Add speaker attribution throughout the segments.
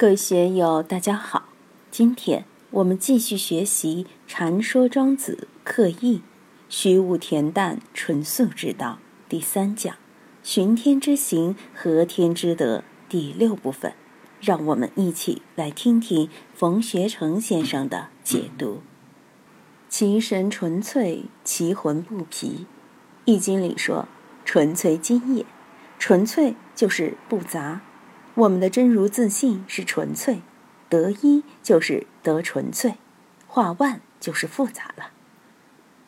Speaker 1: 各位学友，大家好。今天我们继续学习《禅说庄子刻意虚无恬淡纯素之道》第三讲“寻天之行，合天之德”第六部分。让我们一起来听听冯学成先生的解读：“其神纯粹，其魂不疲。”《易经》里说：“纯粹精也，纯粹就是不杂。”我们的真如自信是纯粹，得一就是得纯粹，化万就是复杂了。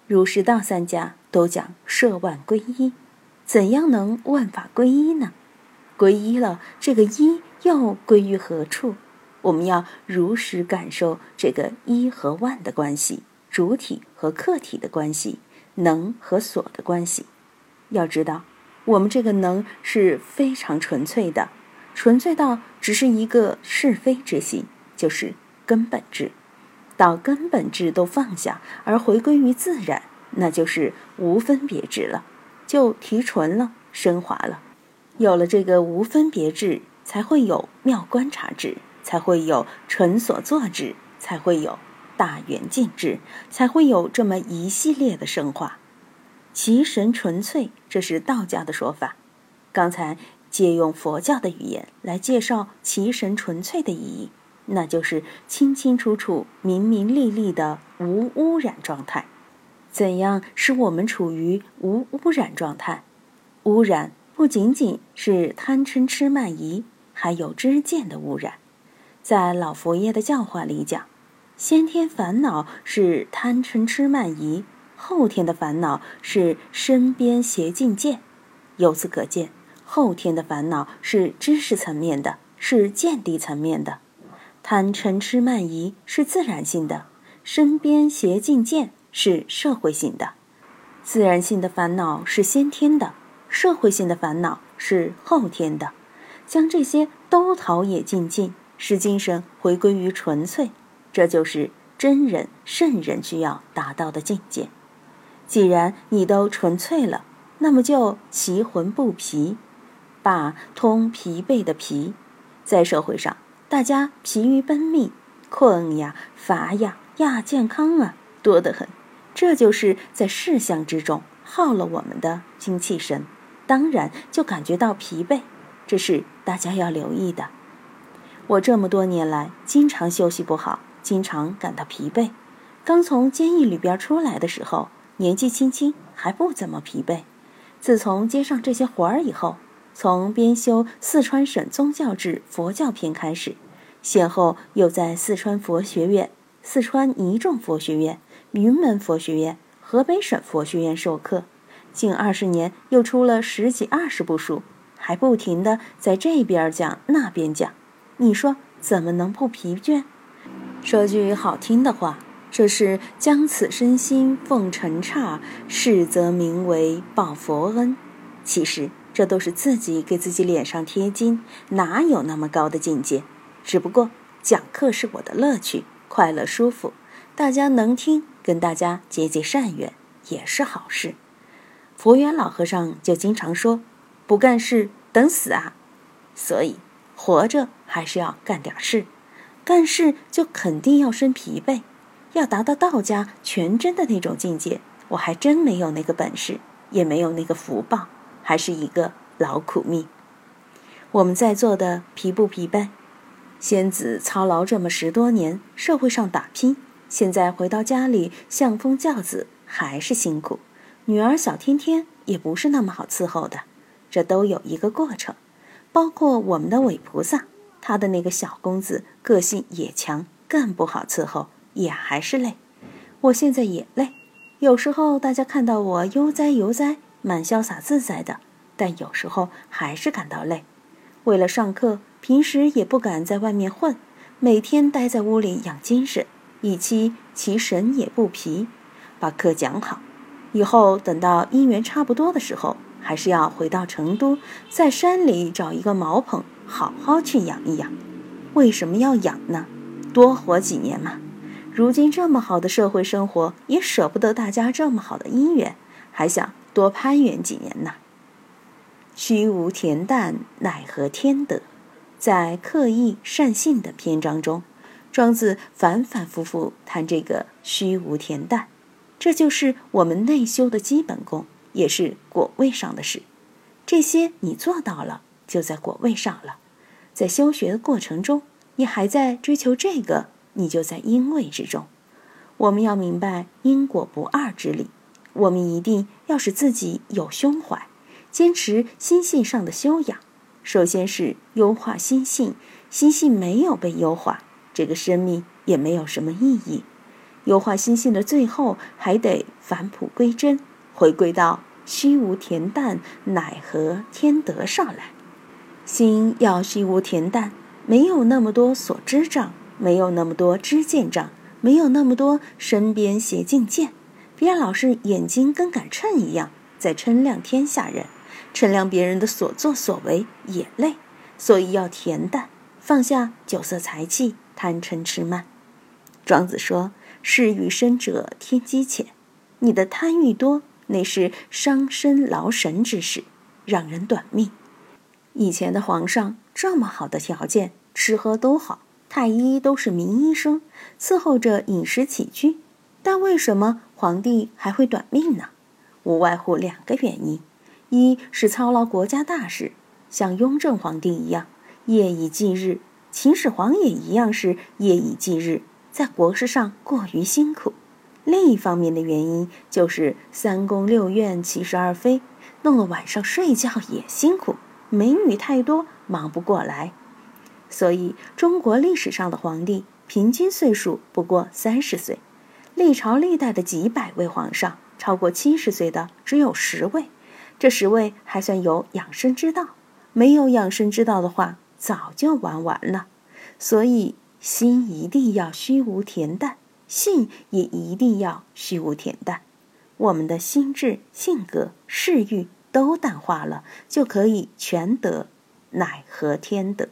Speaker 1: 儒释道三家都讲摄万归一，怎样能万法归一呢？归一了，这个一又归于何处？我们要如实感受这个一和万的关系，主体和客体的关系，能和所的关系。要知道，我们这个能是非常纯粹的。纯粹到只是一个是非之心，就是根本质。到根本质都放下，而回归于自然，那就是无分别质了，就提纯了，升华了。有了这个无分别质，才会有妙观察智，才会有纯所作智，才会有大圆镜智，才会有这么一系列的升华。其神纯粹，这是道家的说法。刚才。借用佛教的语言来介绍其神纯粹的意义，那就是清清楚楚、明明利利的无污染状态。怎样使我们处于无污染状态？污染不仅仅是贪嗔痴慢疑，还有知见的污染。在老佛爷的教化里讲，先天烦恼是贪嗔痴慢疑，后天的烦恼是身边邪境见。由此可见。后天的烦恼是知识层面的，是见地层面的；贪嗔痴慢疑是自然性的，身边邪境见是社会性的。自然性的烦恼是先天的，社会性的烦恼是后天的。将这些都陶冶尽尽，使精神回归于纯粹，这就是真人圣人需要达到的境界。既然你都纯粹了，那么就其魂不疲。把通疲惫的疲，在社会上，大家疲于奔命，困呀、乏呀、亚健康啊，多得很。这就是在事项之中耗了我们的精气神，当然就感觉到疲惫。这是大家要留意的。我这么多年来，经常休息不好，经常感到疲惫。刚从监狱里边出来的时候，年纪轻轻还不怎么疲惫。自从接上这些活儿以后，从编修四川省宗教志佛教篇开始，先后又在四川佛学院、四川尼众佛学院、云门佛学院、河北省佛学院授课，近二十年又出了十几二十部书，还不停的在这边讲那边讲，你说怎么能不疲倦？说句好听的话，这是将此身心奉尘刹，是则名为报佛恩。其实。这都是自己给自己脸上贴金，哪有那么高的境界？只不过讲课是我的乐趣，快乐舒服，大家能听，跟大家结结善缘也是好事。佛缘老和尚就经常说：“不干事等死啊！”所以活着还是要干点事，干事就肯定要生疲惫。要达到道家全真的那种境界，我还真没有那个本事，也没有那个福报。还是一个劳苦命。我们在座的疲不疲惫？仙子操劳这么十多年，社会上打拼，现在回到家里相夫教子还是辛苦。女儿小天天也不是那么好伺候的，这都有一个过程。包括我们的韦菩萨，他的那个小公子个性也强，更不好伺候，也还是累。我现在也累，有时候大家看到我悠哉悠哉。蛮潇洒自在的，但有时候还是感到累。为了上课，平时也不敢在外面混，每天待在屋里养精神，以期其神也不疲，把课讲好。以后等到姻缘差不多的时候，还是要回到成都，在山里找一个茅棚，好好去养一养。为什么要养呢？多活几年嘛。如今这么好的社会生活，也舍不得大家这么好的姻缘，还想。多攀援几年呐。虚无恬淡，乃何天德。在刻意善信的篇章中，庄子反反复复谈这个虚无恬淡，这就是我们内修的基本功，也是果位上的事。这些你做到了，就在果位上了。在修学的过程中，你还在追求这个，你就在因位之中。我们要明白因果不二之理，我们一定要使自己有胸怀，坚持心性上的修养。首先是优化心性，心性没有被优化，这个生命也没有什么意义。优化心性的最后，还得返璞归真，回归到虚无恬淡，乃合天德上来。心要虚无恬淡，没有那么多所知障，没有那么多知见障，没有那么多身边邪境见，别老是眼睛跟杆秤一样在称量天下人，称量别人的所作所为也累，所以要恬淡，放下酒色财气，贪嗔痴慢。庄子说：“事欲深者天机浅，你的贪欲多，那是伤身劳神之事，让人短命。”以前的皇上这么好的条件，吃喝都好，太医都是名医生，伺候着饮食起居，但为什么皇帝还会短命呢？无外乎两个原因：一是操劳国家大事，像雍正皇帝一样夜以继日；秦始皇也一样是夜以继日，在国事上过于辛苦；另一方面的原因就是三宫六院七十二妃，弄得晚上睡觉也辛苦。美女太多，忙不过来，所以中国历史上的皇帝平均岁数不过三十岁，历朝历代的几百位皇上，超过七十岁的只有十位，这十位还算有养生之道，没有养生之道的话，早就玩完了。所以心一定要虚无恬淡，性也一定要虚无恬淡，我们的心智、性格、嗜欲。都淡化了，就可以全得，乃合天德。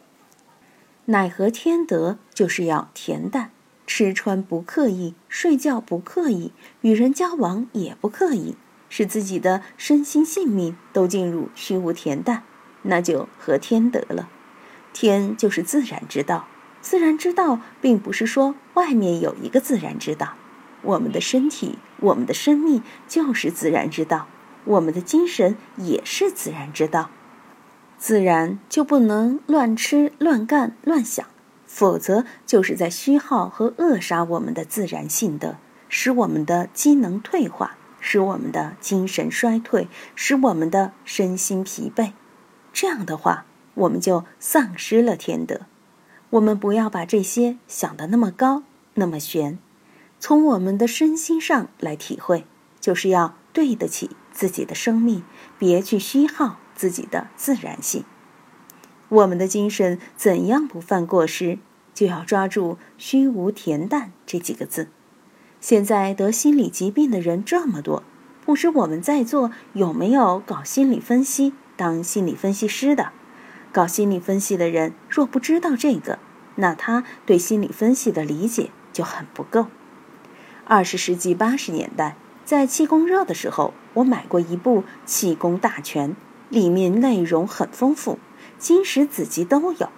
Speaker 1: 乃合天德，就是要恬淡，吃穿不刻意，睡觉不刻意，与人交往也不刻意，使自己的身心性命都进入虚无恬淡，那就合天德了。天就是自然之道，自然之道并不是说外面有一个自然之道，我们的身体，我们的生命就是自然之道。我们的精神也是自然之道，自然就不能乱吃、乱干、乱想，否则就是在虚耗和扼杀我们的自然性德，使我们的机能退化，使我们的精神衰退，使我们的身心疲惫。这样的话，我们就丧失了天德。我们不要把这些想得那么高、那么玄，从我们的身心上来体会，就是要对得起。自己的生命，别去虚耗自己的自然性。我们的精神怎样不犯过失，就要抓住“虚无恬淡”这几个字。现在得心理疾病的人这么多，不知我们在座有没有搞心理分析、当心理分析师的？搞心理分析的人若不知道这个，那他对心理分析的理解就很不够。二十世纪八十年代。在气功热的时候，我买过一部《气功大全》，里面内容很丰富，经史子集都有，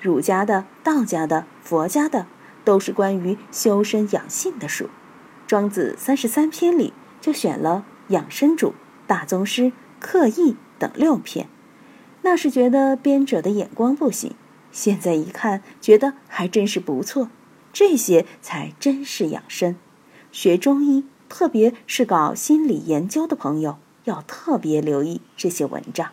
Speaker 1: 儒家的、道家的、佛家的，都是关于修身养性的书。《庄子》三十三篇里就选了《养生主》《大宗师》《刻意》等六篇。那是觉得编者的眼光不行，现在一看，觉得还真是不错。这些才真是养生。学中医。特别是搞心理研究的朋友，要特别留意这些文章。